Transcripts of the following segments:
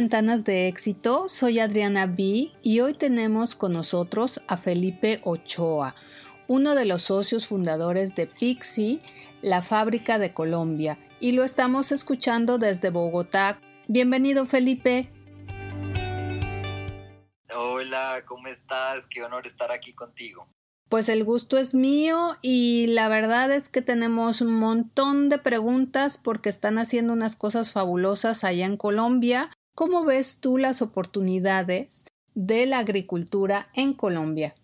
Ventanas de Éxito, soy Adriana B y hoy tenemos con nosotros a Felipe Ochoa, uno de los socios fundadores de Pixie, la fábrica de Colombia, y lo estamos escuchando desde Bogotá. Bienvenido Felipe. Hola, ¿cómo estás? Qué honor estar aquí contigo. Pues el gusto es mío y la verdad es que tenemos un montón de preguntas porque están haciendo unas cosas fabulosas allá en Colombia. ¿Cómo ves tú las oportunidades de la agricultura en Colombia?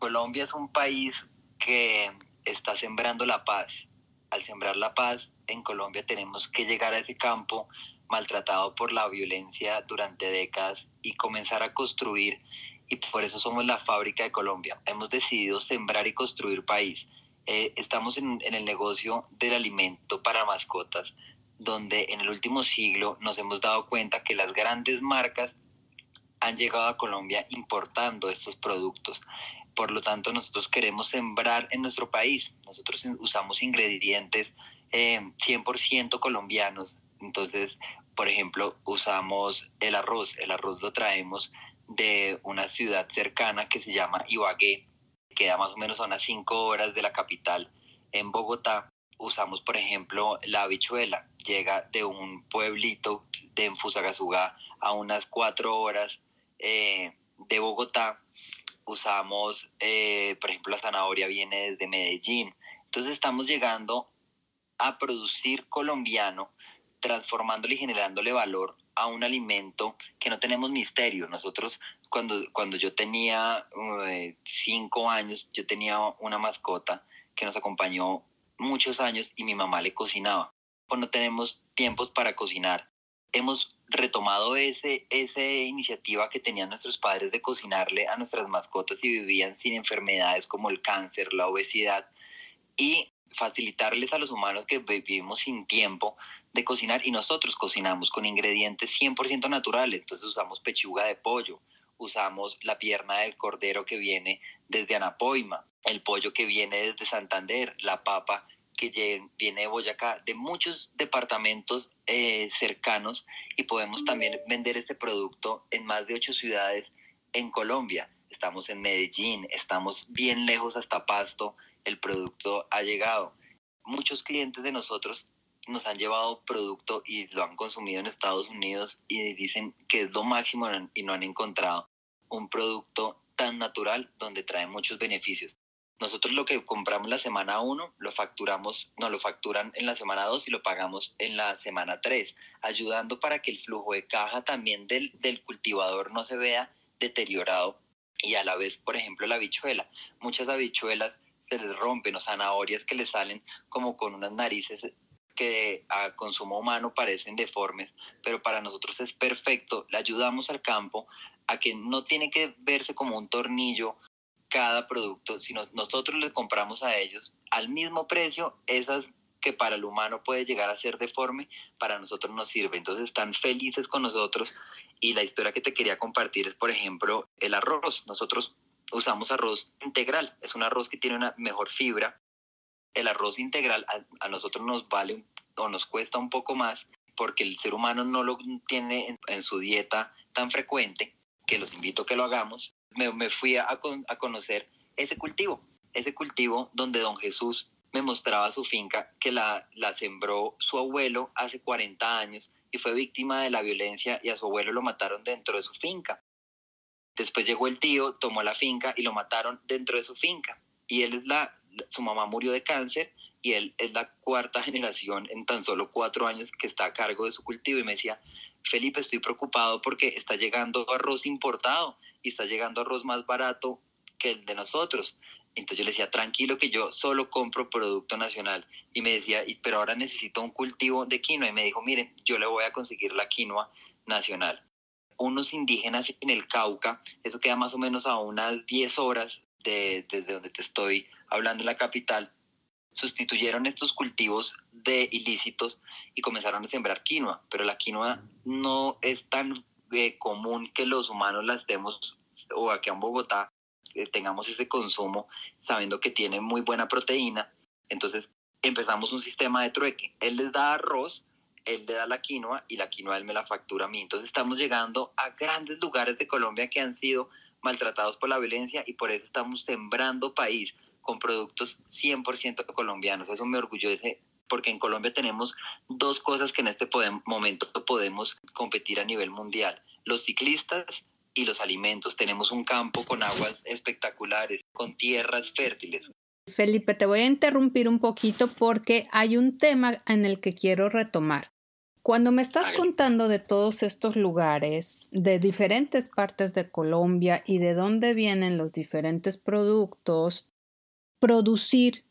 Colombia es un país que está sembrando la paz. Al sembrar la paz, en Colombia tenemos que llegar a ese campo maltratado por la violencia durante décadas y comenzar a construir y por eso somos la fábrica de Colombia. Hemos decidido sembrar y construir país. Eh, estamos en, en, el negocio del alimento para mascotas, donde en el último siglo nos hemos dado cuenta que las grandes marcas han llegado a Colombia importando estos productos. Por lo tanto, nosotros queremos sembrar en nuestro país. Nosotros usamos ingredientes eh, 100% colombianos. Entonces, por ejemplo, usamos el arroz. El arroz lo traemos de una ciudad cercana que se llama Ibagué, queda más o menos a unas cinco horas de la capital en Bogotá. Usamos, por ejemplo, la habichuela, llega de un pueblito de Fusagasugá a unas cuatro horas eh, de Bogotá. Usamos, eh, por ejemplo, la zanahoria viene desde Medellín. Entonces estamos llegando a producir colombiano, transformándole y generándole valor a un alimento que no tenemos misterio. Nosotros, cuando, cuando yo tenía eh, cinco años, yo tenía una mascota que nos acompañó muchos años y mi mamá le cocinaba. No tenemos tiempos para cocinar. Hemos retomado ese, esa iniciativa que tenían nuestros padres de cocinarle a nuestras mascotas y vivían sin enfermedades como el cáncer, la obesidad. Y facilitarles a los humanos que vivimos sin tiempo de cocinar y nosotros cocinamos con ingredientes 100% naturales. Entonces usamos pechuga de pollo, usamos la pierna del cordero que viene desde Anapoima, el pollo que viene desde Santander, la papa que viene de Boyacá, de muchos departamentos eh, cercanos y podemos también vender este producto en más de ocho ciudades en Colombia. Estamos en Medellín, estamos bien lejos hasta Pasto, el producto ha llegado. Muchos clientes de nosotros nos han llevado producto y lo han consumido en Estados Unidos y dicen que es lo máximo y no han encontrado un producto tan natural donde trae muchos beneficios. Nosotros lo que compramos la semana 1 lo facturamos, no lo facturan en la semana 2 y lo pagamos en la semana 3, ayudando para que el flujo de caja también del, del cultivador no se vea deteriorado y a la vez, por ejemplo, la habichuela. Muchas habichuelas se les rompen o zanahorias que les salen como con unas narices que a consumo humano parecen deformes, pero para nosotros es perfecto. Le ayudamos al campo a que no tiene que verse como un tornillo cada producto, sino nosotros le compramos a ellos al mismo precio esas que para el humano puede llegar a ser deforme, para nosotros nos sirve. Entonces están felices con nosotros y la historia que te quería compartir es, por ejemplo, el arroz. Nosotros usamos arroz integral, es un arroz que tiene una mejor fibra. El arroz integral a, nosotros nos vale o nos cuesta un poco más porque el ser humano no lo tiene en, su dieta tan frecuente, que los invito a que lo hagamos. Me, fui a, a conocer ese cultivo, ese cultivo donde don Jesús me mostraba su finca que la, la sembró su abuelo hace 40 años y fue víctima de la violencia y a su abuelo lo mataron dentro de su finca. Después llegó el tío, tomó la finca y lo mataron dentro de su finca. Y él es la, su mamá murió de cáncer y él es la cuarta generación en tan solo cuatro años que está a cargo de su cultivo. Y me decía, Felipe, estoy preocupado porque está llegando arroz importado y está llegando arroz más barato que el de nosotros. Entonces yo le decía, tranquilo que yo solo compro producto nacional. Y me decía, pero ahora necesito un cultivo de quinoa. Y me dijo, mire, yo le voy a conseguir la quinoa nacional unos indígenas en el Cauca, eso queda más o menos a unas 10 horas de, desde donde te estoy hablando en la capital, sustituyeron estos cultivos de ilícitos y comenzaron a sembrar quinoa, pero la quinoa no es tan eh, común que los humanos la estemos, o aquí en Bogotá, eh, tengamos ese consumo sabiendo que tiene muy buena proteína. Entonces empezamos un sistema de trueque. Él les da arroz él le da la quinoa y la quinoa él me la factura a mí. Entonces estamos llegando a grandes lugares de Colombia que han sido maltratados por la violencia y por eso estamos sembrando país con productos 100% colombianos. Eso me orgullece porque en Colombia tenemos dos cosas que en este momento podemos competir a nivel mundial. Los ciclistas y los alimentos. Tenemos un campo con aguas espectaculares, con tierras fértiles. Felipe, te voy a interrumpir un poquito porque hay un tema en el que quiero retomar. Cuando me estás contando de todos estos lugares, de diferentes partes de Colombia y de dónde vienen los diferentes productos, producir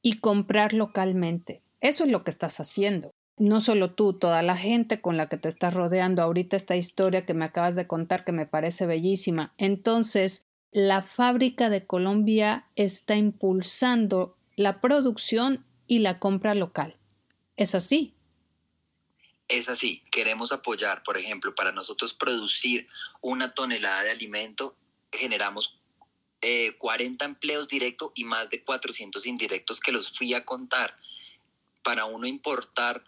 y comprar localmente. Eso es lo que estás haciendo. No solo tú, toda la gente con la que te estás rodeando. Ahorita esta historia que me acabas de contar que me parece bellísima. Entonces, la fábrica de Colombia está impulsando la producción y la compra local. ¿Es así? Es así. Queremos apoyar, por ejemplo, para nosotros producir una tonelada de alimento, generamos 40 eh, empleos directos y más de 400 indirectos que los fui a contar. Para uno importar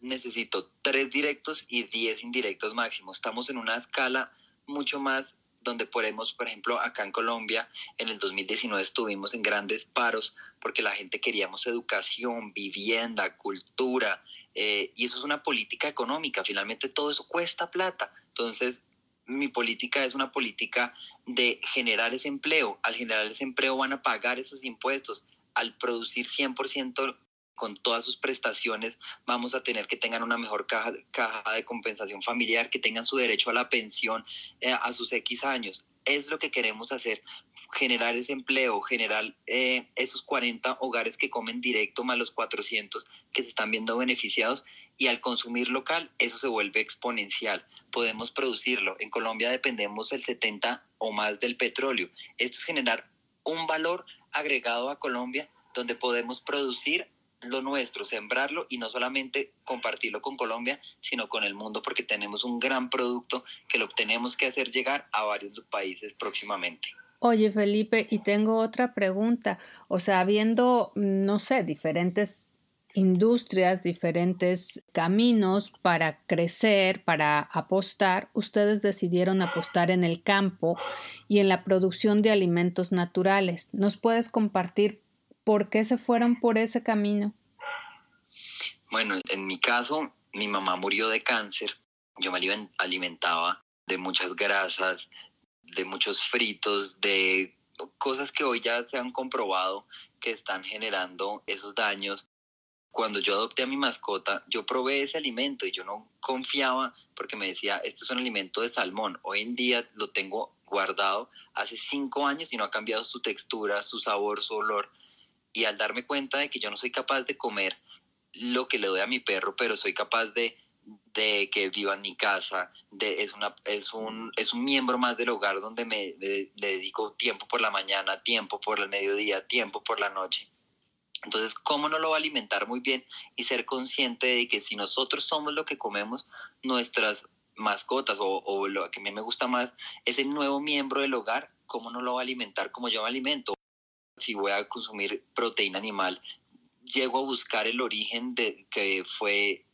necesito 3 directos y 10 indirectos máximos. Estamos en una escala mucho más donde podemos, por ejemplo, acá en Colombia, en el 2019 estuvimos en grandes paros porque la gente queríamos educación, vivienda, cultura, eh, y eso es una política económica, finalmente todo eso cuesta plata. Entonces, mi política es una política de generar ese empleo. Al generar ese empleo van a pagar esos impuestos. Al producir 100% con todas sus prestaciones, vamos a tener que tengan una mejor caja, de compensación familiar, que tengan su derecho a la pensión eh, a sus X años. Es lo que queremos hacer, generar ese empleo, generar eh, esos 40 hogares que comen directo más los 400 que se están viendo beneficiados y al consumir local eso se vuelve exponencial. Podemos producirlo. En Colombia dependemos el 70 o más del petróleo. Esto es generar un valor agregado a Colombia donde podemos producir lo nuestro, sembrarlo y no solamente compartirlo con Colombia, sino con el mundo, porque tenemos un gran producto que lo tenemos que hacer llegar a varios países próximamente. Oye, Felipe, y tengo otra pregunta. O sea, habiendo, no sé, diferentes industrias, diferentes caminos para crecer, para apostar, ustedes decidieron apostar en el campo y en la producción de alimentos naturales. ¿Nos puedes compartir por qué se fueron por ese camino? Bueno, en mi caso, mi mamá murió de cáncer. Yo me alimentaba de muchas grasas, de muchos fritos, de cosas que hoy ya se han comprobado que están generando esos daños. Cuando yo adopté a mi mascota, yo probé ese alimento y yo no confiaba porque me decía, esto es un alimento de salmón. Hoy en día lo tengo guardado hace cinco años y no ha cambiado su textura, su sabor, su olor. Y al darme cuenta de que yo no soy capaz de comer lo que le doy a mi perro, pero soy capaz de de que viva en mi casa, de, es, una, es, un, es un miembro más del hogar donde me, le dedico tiempo por la mañana, tiempo por el mediodía, tiempo por la noche. Entonces, ¿cómo no lo va a alimentar muy bien y ser consciente de que si nosotros somos lo que comemos, nuestras mascotas o, o lo que a mí me gusta más es el nuevo miembro del hogar, ¿cómo no lo va a alimentar como yo me alimento? Si voy a consumir proteína animal, llego a buscar el origen de que fue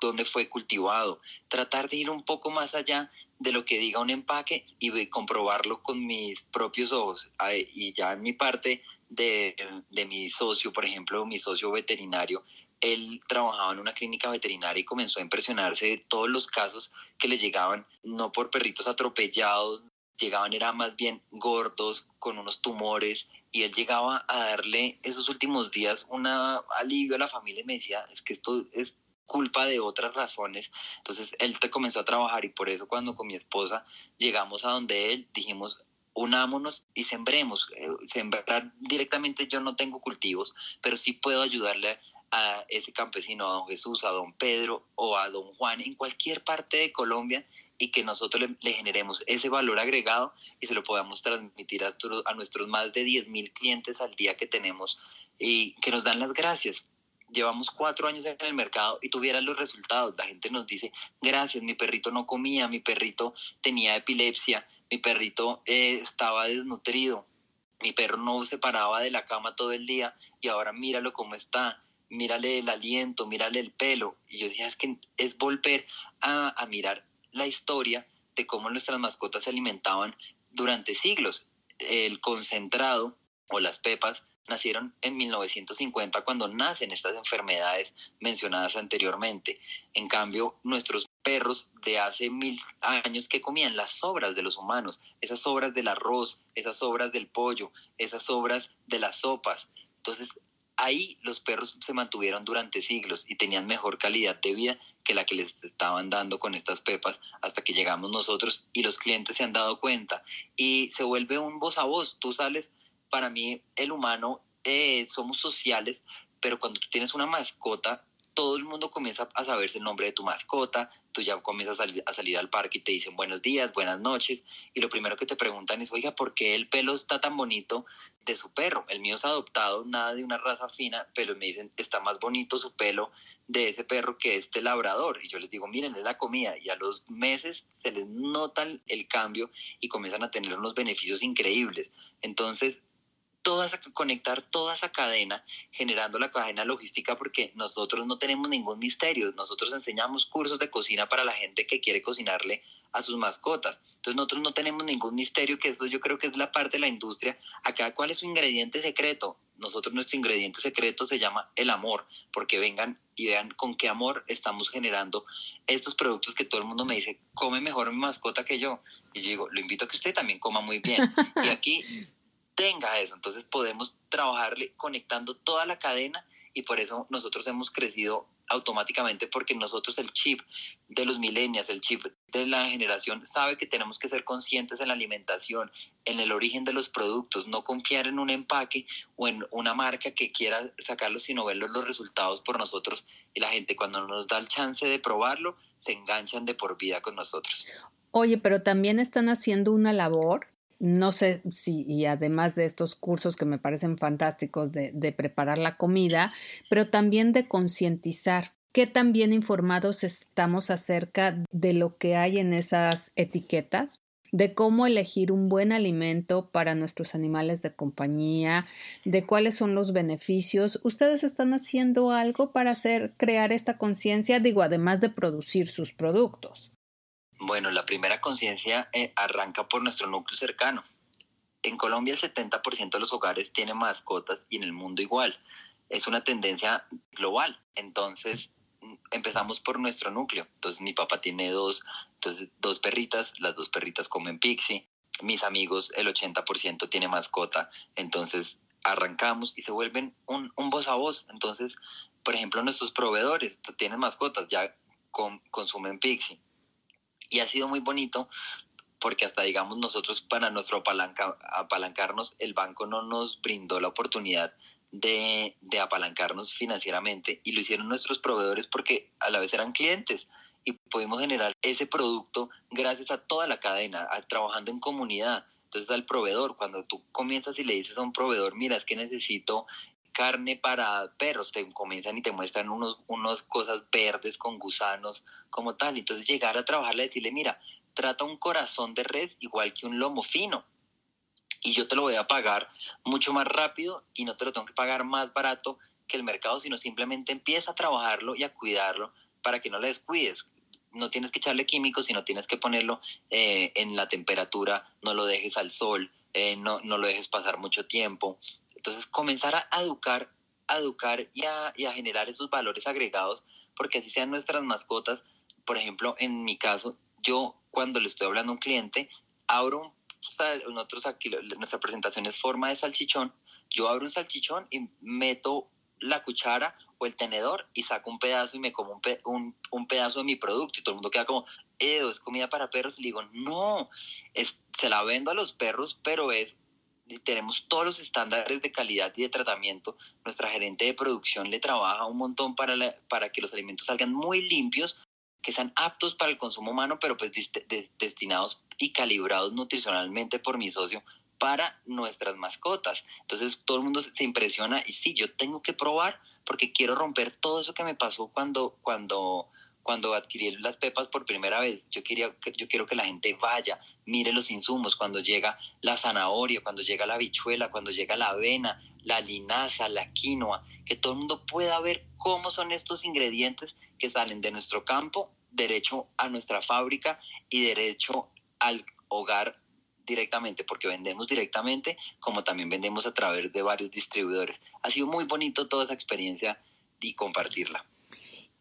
dónde fue cultivado, tratar de ir un poco más allá de lo que diga un empaque y comprobarlo con mis propios ojos. Y ya en mi parte de, de mi socio, por ejemplo, mi socio veterinario, él trabajaba en una clínica veterinaria y comenzó a impresionarse de todos los casos que le llegaban, no por perritos atropellados, llegaban era más bien gordos, con unos tumores, y él llegaba a darle esos últimos días un alivio a la familia y me decía, es que esto es culpa de otras razones. Entonces él te comenzó a trabajar y por eso cuando con mi esposa llegamos a donde él dijimos, unámonos y sembremos. Eh, sembrar directamente yo no tengo cultivos, pero sí puedo ayudarle a ese campesino, a don Jesús, a don Pedro o a don Juan en cualquier parte de Colombia y que nosotros le, generemos ese valor agregado y se lo podamos transmitir a, nuestros más de 10 mil clientes al día que tenemos y que nos dan las gracias llevamos cuatro años en el mercado y tuvieras los resultados. La gente nos dice, gracias, mi perrito no comía, mi perrito tenía epilepsia, mi perrito eh, estaba desnutrido, mi perro no se paraba de la cama todo el día y ahora míralo cómo está. mírale el aliento, mírale el pelo. Y yo decía, es que es volver a, a mirar la historia de cómo nuestras mascotas se alimentaban durante siglos. El concentrado o las pepas nacieron en 1950 cuando nacen estas enfermedades mencionadas anteriormente. En cambio, nuestros perros de hace mil años que comían las sobras de los humanos, esas sobras del arroz, esas sobras del pollo, esas sobras de las sopas. Entonces, ahí los perros se mantuvieron durante siglos y tenían mejor calidad de vida que la que les estaban dando con estas pepas hasta que llegamos nosotros y los clientes se han dado cuenta y se vuelve un voz a voz. Tú sales para mí el humano eh, somos sociales, pero cuando tú tienes una mascota, todo el mundo comienza a saberse el nombre de tu mascota, tú ya comienzas a salir, al parque y te dicen buenos días, buenas noches, y lo primero que te preguntan es, oiga, ¿por qué el pelo está tan bonito de su perro? El mío es adoptado, nada de una raza fina, pero me dicen, está más bonito su pelo de ese perro que este labrador. Y yo les digo, miren, es la comida, y a los meses se les nota el cambio y comienzan a tener unos beneficios increíbles. Entonces, toda conectar toda esa cadena, generando la cadena logística, porque nosotros no tenemos ningún misterio. Nosotros enseñamos cursos de cocina para la gente que quiere cocinarle a sus mascotas. Entonces nosotros no tenemos ningún misterio, que eso yo creo que es la parte de la industria. Acá, ¿cuál es su ingrediente secreto? Nosotros nuestro ingrediente secreto se llama el amor, porque vengan y vean con qué amor estamos generando estos productos que todo el mundo me dice, come mejor mi mascota que yo. Y yo digo, lo invito a que usted también coma muy bien. Y aquí tenga eso. Entonces podemos trabajarle conectando toda la cadena y por eso nosotros hemos crecido automáticamente porque nosotros el chip de los millennials, el chip de la generación sabe que tenemos que ser conscientes en la alimentación, en el origen de los productos, no confiar en un empaque o en una marca que quiera sacarlo, sino ver los resultados por nosotros y la gente cuando nos da el chance de probarlo, se enganchan de por vida con nosotros. Oye, pero también están haciendo una labor no sé si, y además de estos cursos que me parecen fantásticos de, preparar la comida, pero también de concientizar. ¿Qué tan bien informados estamos acerca de lo que hay en esas etiquetas? de cómo elegir un buen alimento para nuestros animales de compañía, de cuáles son los beneficios. ¿Ustedes están haciendo algo para hacer crear esta conciencia, digo, además de producir sus productos? Bueno, la primera conciencia eh, arranca por nuestro núcleo cercano. En Colombia el 70% de los hogares tienen mascotas y en el mundo igual. Es una tendencia global. Entonces, mm, empezamos por nuestro núcleo. Entonces, mi papá tiene dos, entonces, dos perritas, las dos perritas comen pixie. Mis amigos, el 80% tiene mascota. Entonces, arrancamos y se vuelven un, un voz a voz. Entonces, por ejemplo, nuestros proveedores tienen mascotas, ya consumen pixie y ha sido muy bonito porque hasta digamos nosotros para nuestro apalanca, apalancarnos, el banco no nos brindó la oportunidad de, de, apalancarnos financieramente y lo hicieron nuestros proveedores porque a la vez eran clientes y pudimos generar ese producto gracias a toda la cadena, trabajando en comunidad. Entonces al proveedor, cuando tú comienzas y le dices a un proveedor, mira, es que necesito carne para perros, te comienzan y te muestran unos, unas cosas verdes con gusanos como tal. Entonces llegar a trabajarle y decirle, mira, trata un corazón de red igual que un lomo fino. Y yo te lo voy a pagar mucho más rápido y no te lo tengo que pagar más barato que el mercado, sino simplemente empieza a trabajarlo y a cuidarlo para que no le descuides. No tienes que echarle químicos, sino tienes que ponerlo eh, en la temperatura, no lo dejes al sol, eh, no, no lo dejes pasar mucho tiempo. Entonces, comenzar a educar, a educar y a, generar esos valores agregados, porque así sean nuestras mascotas. Por ejemplo, en mi caso, yo cuando le estoy hablando a un cliente, abro un, nosotros aquí, nuestra presentación es forma de salchichón, yo abro un salchichón y meto la cuchara o el tenedor y saco un pedazo y me como un, un, pedazo de mi producto y todo el mundo queda como, es comida para perros. Y le digo, no, se la vendo a los perros, pero es tenemos todos los estándares de calidad y de tratamiento. Nuestra gerente de producción le trabaja un montón para, para que los alimentos salgan muy limpios, que sean aptos para el consumo humano, pero pues destinados y calibrados nutricionalmente por mi socio para nuestras mascotas. Entonces todo el mundo se impresiona y sí, yo tengo que probar porque quiero romper todo eso que me pasó cuando, cuando, cuando adquirí las pepas por primera vez, yo, quería, yo quiero que la gente vaya, mire los insumos, cuando llega la zanahoria, cuando llega la habichuela, cuando llega la avena, la linaza, la quinoa, que todo el mundo pueda ver cómo son estos ingredientes que salen de nuestro campo, derecho a nuestra fábrica y derecho al hogar directamente, porque vendemos directamente, como también vendemos a través de varios distribuidores. Ha sido muy bonito toda esa experiencia y compartirla.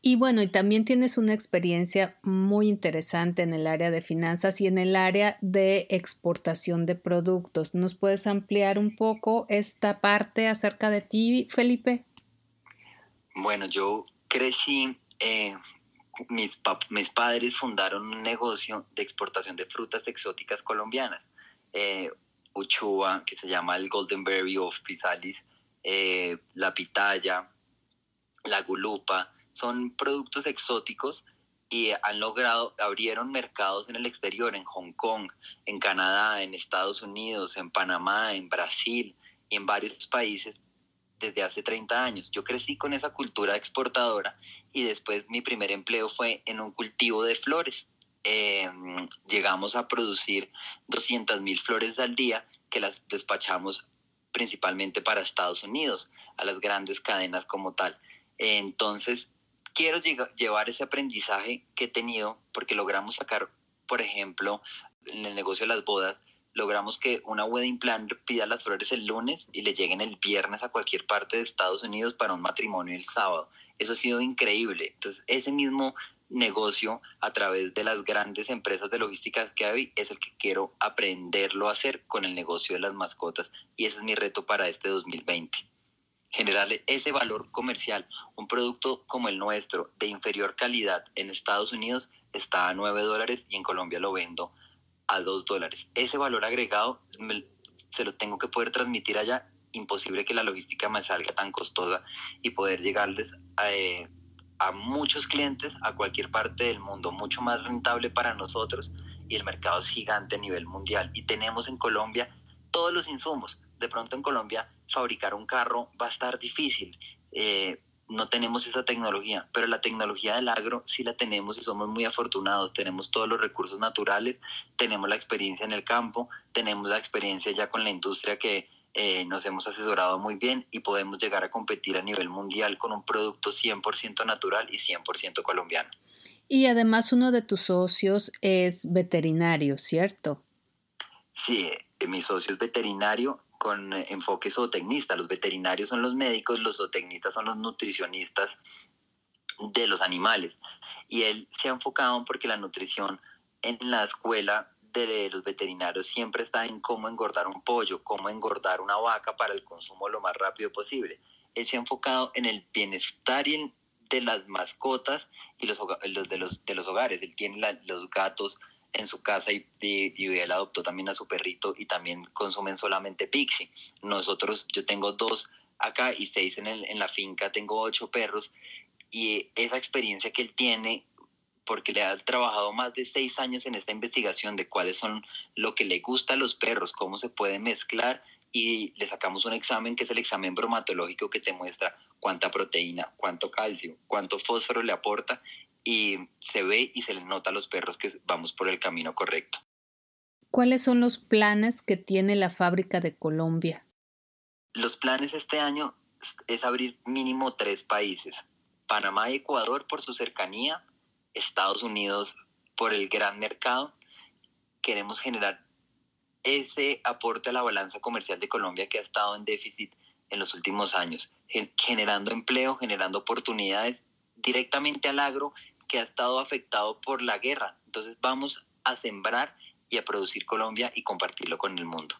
Y bueno, y también tienes una experiencia muy interesante en el área de finanzas y en el área de exportación de productos. ¿Nos puedes ampliar un poco esta parte acerca de ti, Felipe? Bueno, yo crecí, eh, mis, mis padres fundaron un negocio de exportación de frutas exóticas colombianas. Eh, que se llama el Golden Berry of Fisalis, eh, la pitaya, la gulupa, son productos exóticos y han logrado, abrieron mercados en el exterior, en Hong Kong, en Canadá, en Estados Unidos, en Panamá, en Brasil y en varios países desde hace 30 años. Yo crecí con esa cultura exportadora y después mi primer empleo fue en un cultivo de flores. Em, llegamos a producir 200 mil flores al día que las despachamos principalmente para Estados Unidos, a las grandes cadenas como tal. Entonces, quiero llevar ese aprendizaje que he tenido porque logramos sacar, por ejemplo, en el negocio de las bodas, logramos que una wedding plan pida las flores el lunes y le lleguen el viernes a cualquier parte de Estados Unidos para un matrimonio el sábado. Eso ha sido increíble. Entonces, ese mismo negocio a través de las grandes empresas de logística que hay es el que quiero aprenderlo a hacer con el negocio de las mascotas y ese es mi reto para este 2020 generarle ese valor comercial. Un producto como el nuestro, de inferior calidad, en Estados Unidos está a 9 dólares y en Colombia lo vendo a 2 dólares. Ese valor agregado se lo tengo que poder transmitir allá. Imposible que la logística me salga tan costosa y poder llegarles eh, a muchos clientes a cualquier parte del mundo, mucho más rentable para nosotros y el mercado es gigante a nivel mundial. Y tenemos en Colombia todos los insumos de pronto en Colombia fabricar un carro va a estar difícil. Eh, no tenemos esa tecnología, pero la tecnología del agro sí la tenemos y somos muy afortunados. Tenemos todos los recursos naturales, tenemos la experiencia en el campo, tenemos la experiencia ya con la industria que eh, nos hemos asesorado muy bien y podemos llegar a competir a nivel mundial con un producto 100% natural y 100% colombiano. Y además uno de tus socios es veterinario, ¿cierto? Sí, eh, mi socio es veterinario con enfoque zootecnista. Los veterinarios son los médicos, los zootecnistas son los nutricionistas de los animales. Y él se ha enfocado porque la nutrición en la escuela de los veterinarios siempre está en cómo engordar un pollo, cómo engordar una vaca para el consumo lo más rápido posible. Él se ha enfocado en el bienestar de las mascotas y los, de, los, de los hogares. Él tiene los gatos en su casa y, él adoptó también a su perrito y también consumen solamente Pixie. Nosotros, yo tengo dos acá y seis en, el, en la finca, tengo ocho perros y esa experiencia que él tiene porque le ha trabajado más de seis años en esta investigación de cuáles son lo que le gusta a los perros, cómo se puede mezclar y le sacamos un examen que es el examen bromatológico que te muestra cuánta proteína, cuánto calcio, cuánto fósforo le aporta y se ve y se le nota a los perros que vamos por el camino correcto. ¿Cuáles son los planes que tiene la fábrica de Colombia? Los planes este año es abrir mínimo tres países. Panamá y Ecuador por su cercanía, Estados Unidos por el gran mercado. Queremos generar ese aporte a la balanza comercial de Colombia que ha estado en déficit en los últimos años, generando empleo, generando oportunidades directamente al agro que ha estado afectado por la guerra. Entonces vamos a sembrar y a producir Colombia y compartirlo con el mundo.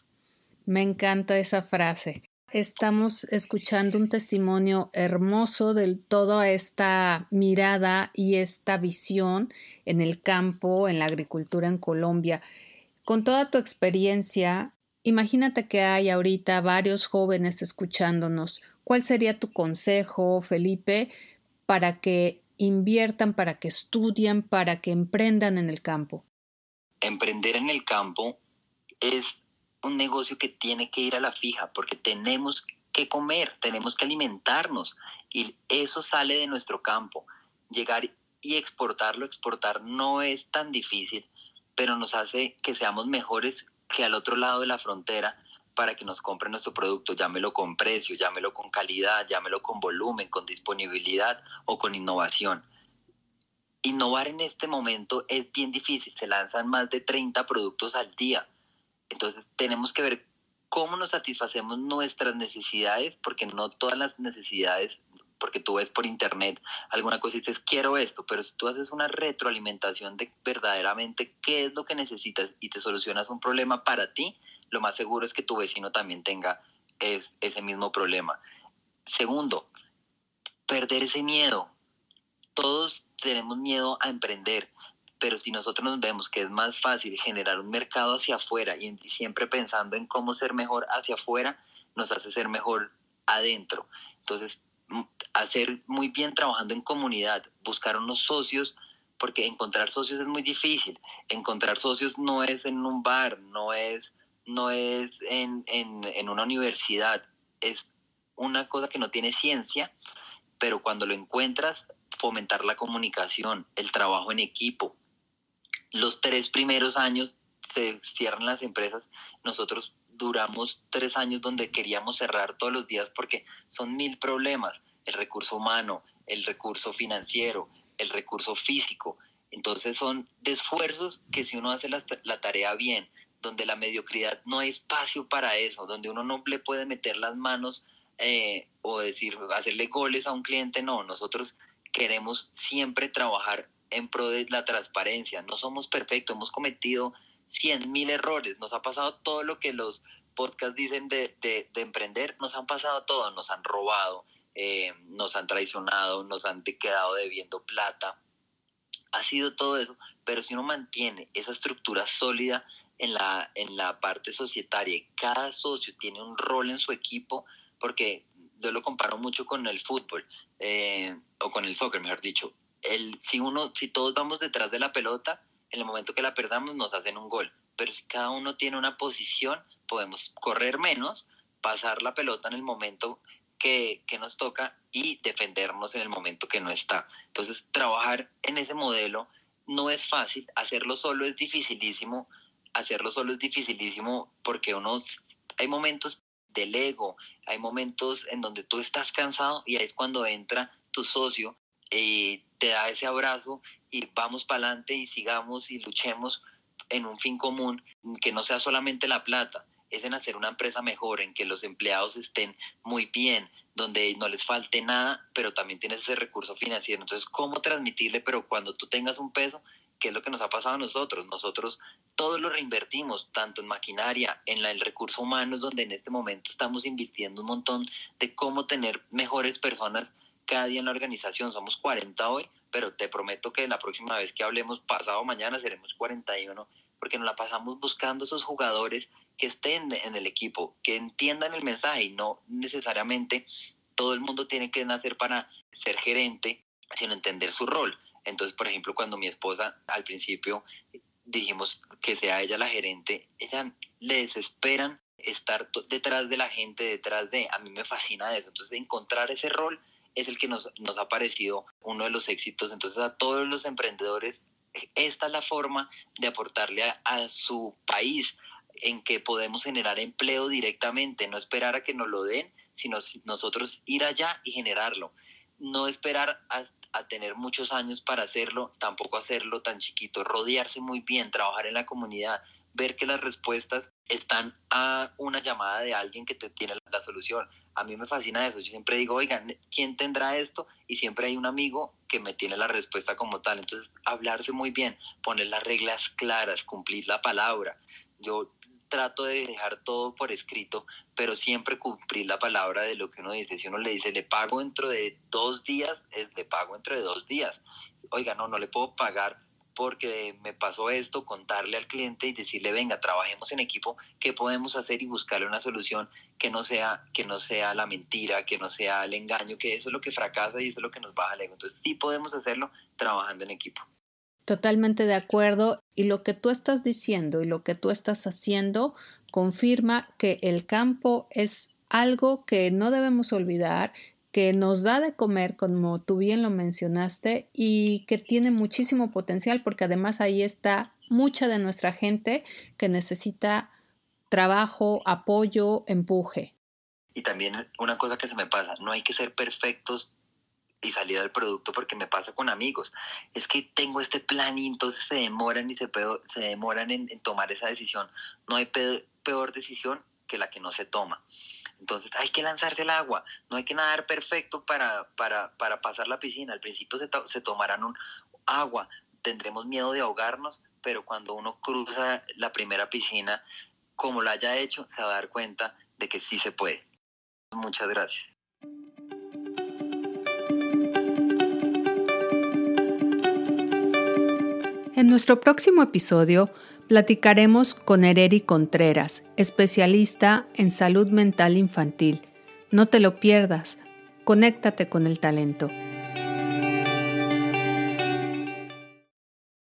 Me encanta esa frase. Estamos escuchando un testimonio hermoso de toda esta mirada y esta visión en el campo, en la agricultura en Colombia. Con toda tu experiencia, imagínate que hay ahorita varios jóvenes escuchándonos. ¿Cuál sería tu consejo, Felipe, para que inviertan, para que estudien, para que emprendan en el campo? Emprender en el campo es un negocio que tiene que ir a la fija porque tenemos que comer, tenemos que alimentarnos y eso sale de nuestro campo. Llegar y exportarlo. Exportar no es tan difícil, pero nos hace que seamos mejores que al otro lado de la frontera para que nos compren nuestro producto, llámelo con precio, llámelo con calidad, llámelo con volumen, con disponibilidad o con innovación. Innovar en este momento es bien difícil, se lanzan más de 30 productos al día. Entonces tenemos que ver cómo nos satisfacemos nuestras necesidades, porque no todas las necesidades, porque tú ves por internet alguna cosa y dices, quiero esto, pero si tú haces una retroalimentación de verdaderamente qué es lo que necesitas y te solucionas un problema para ti, lo más seguro es que tu vecino también tenga ese mismo problema. Segundo, perder ese miedo. Todos tenemos miedo a emprender, pero si nosotros nos vemos que es más fácil generar un mercado hacia afuera y, siempre pensando en cómo ser mejor hacia afuera, nos hace ser mejor adentro. Entonces, hacer muy bien trabajando en comunidad, buscar unos socios, porque encontrar socios es muy difícil. Encontrar socios no es en un bar, no es no es en, una universidad, es una cosa que no tiene ciencia, pero cuando lo encuentras, fomentar la comunicación, el trabajo en equipo. Los tres primeros años se cierran las empresas, nosotros duramos tres años donde queríamos cerrar todos los días porque son mil problemas, el recurso humano, el recurso financiero, el recurso físico. Entonces son esfuerzos que si uno hace la tarea bien, donde la mediocridad no hay espacio para eso, donde uno no le puede meter las manos eh, o decir, hacerle goles a un cliente, no, nosotros queremos siempre trabajar en pro de la transparencia, no somos perfectos, hemos cometido cien mil errores, nos ha pasado todo lo que los podcasts dicen de, emprender, nos han pasado todo, nos han robado, eh, nos han traicionado, nos han quedado debiendo plata, ha sido todo eso, pero si uno mantiene esa estructura sólida, en la, en la parte societaria cada socio tiene un rol en su equipo, porque yo lo comparo mucho con el fútbol, eh, o con el soccer, mejor dicho. El, si, uno, si todos vamos detrás de la pelota, en el momento que la perdamos nos hacen un gol, pero si cada uno tiene una posición, podemos correr menos, pasar la pelota en el momento que, que, nos toca y defendernos en el momento que no está. Entonces, trabajar en ese modelo no es fácil, hacerlo solo es dificilísimo, hacerlo solo es dificilísimo porque unos, hay momentos del ego, hay momentos en donde tú estás cansado y ahí es cuando entra tu socio y te da ese abrazo y vamos para adelante y sigamos y luchemos en un fin común que no sea solamente la plata, es en hacer una empresa mejor, en que los empleados estén muy bien, donde no les falte nada, pero también tienes ese recurso financiero. Entonces, ¿cómo transmitirle? Pero cuando tú tengas un peso, ¿qué es lo que nos ha pasado a nosotros? Nosotros todos lo reinvertimos, tanto en maquinaria, en la, el recurso humano, donde en este momento estamos invirtiendo un montón de cómo tener mejores personas cada día en la organización. Somos 40 hoy, pero te prometo que la próxima vez que hablemos, pasado mañana, seremos 41, porque nos la pasamos buscando esos jugadores que estén en el equipo, que entiendan el mensaje y no necesariamente todo el mundo tiene que nacer para ser gerente, sino entender su rol. Entonces, por ejemplo, cuando mi esposa al principio dijimos que sea ella la gerente, ella le desesperan estar detrás de la gente, detrás de, a mí me fascina eso. Entonces, encontrar ese rol es el que nos, nos ha parecido uno de los éxitos. Entonces, a todos los emprendedores, esta es la forma de aportarle a, su país en que podemos generar empleo directamente, no esperar a que nos lo den, sino nosotros ir allá y generarlo no esperar a, tener muchos años para hacerlo, tampoco hacerlo tan chiquito, rodearse muy bien, trabajar en la comunidad, ver que las respuestas están a una llamada de alguien que te tiene la solución. A mí me fascina eso. Yo siempre digo, oigan, ¿quién tendrá esto? Y siempre hay un amigo que me tiene la respuesta como tal. Entonces, hablarse muy bien, poner las reglas claras, cumplir la palabra. Yo trato de dejar todo por escrito, pero siempre cumplir la palabra de lo que uno dice. Si uno le dice, le pago dentro de dos días, es le pago dentro de dos días. Oiga, no, no le puedo pagar porque me pasó esto, contarle al cliente y decirle, venga, trabajemos en equipo, ¿qué podemos hacer? Y buscarle una solución que no sea, que no sea la mentira, que no sea el engaño, que eso es lo que fracasa y eso es lo que nos baja el ego. Entonces sí podemos hacerlo trabajando en equipo. Totalmente de acuerdo. Y lo que tú estás diciendo y lo que tú estás haciendo confirma que el campo es algo que no debemos olvidar, que nos da de comer, como tú bien lo mencionaste, y que tiene muchísimo potencial porque además ahí está mucha de nuestra gente que necesita trabajo, apoyo, empuje. Y también una cosa que se me pasa, no hay que ser perfectos y salir al producto porque me pasa con amigos. Es que tengo este plan y entonces se demoran y se, se demoran en, tomar esa decisión. No hay peor decisión que la que no se toma. Entonces hay que lanzarse al agua, no hay que nadar perfecto para, para, para pasar la piscina. Al principio se, se tomarán un agua, tendremos miedo de ahogarnos, pero cuando uno cruza la primera piscina, como lo haya hecho, se va a dar cuenta de que sí se puede. Muchas gracias. En nuestro próximo episodio platicaremos con Ereri Contreras, especialista en salud mental infantil. No te lo pierdas, conéctate con el talento.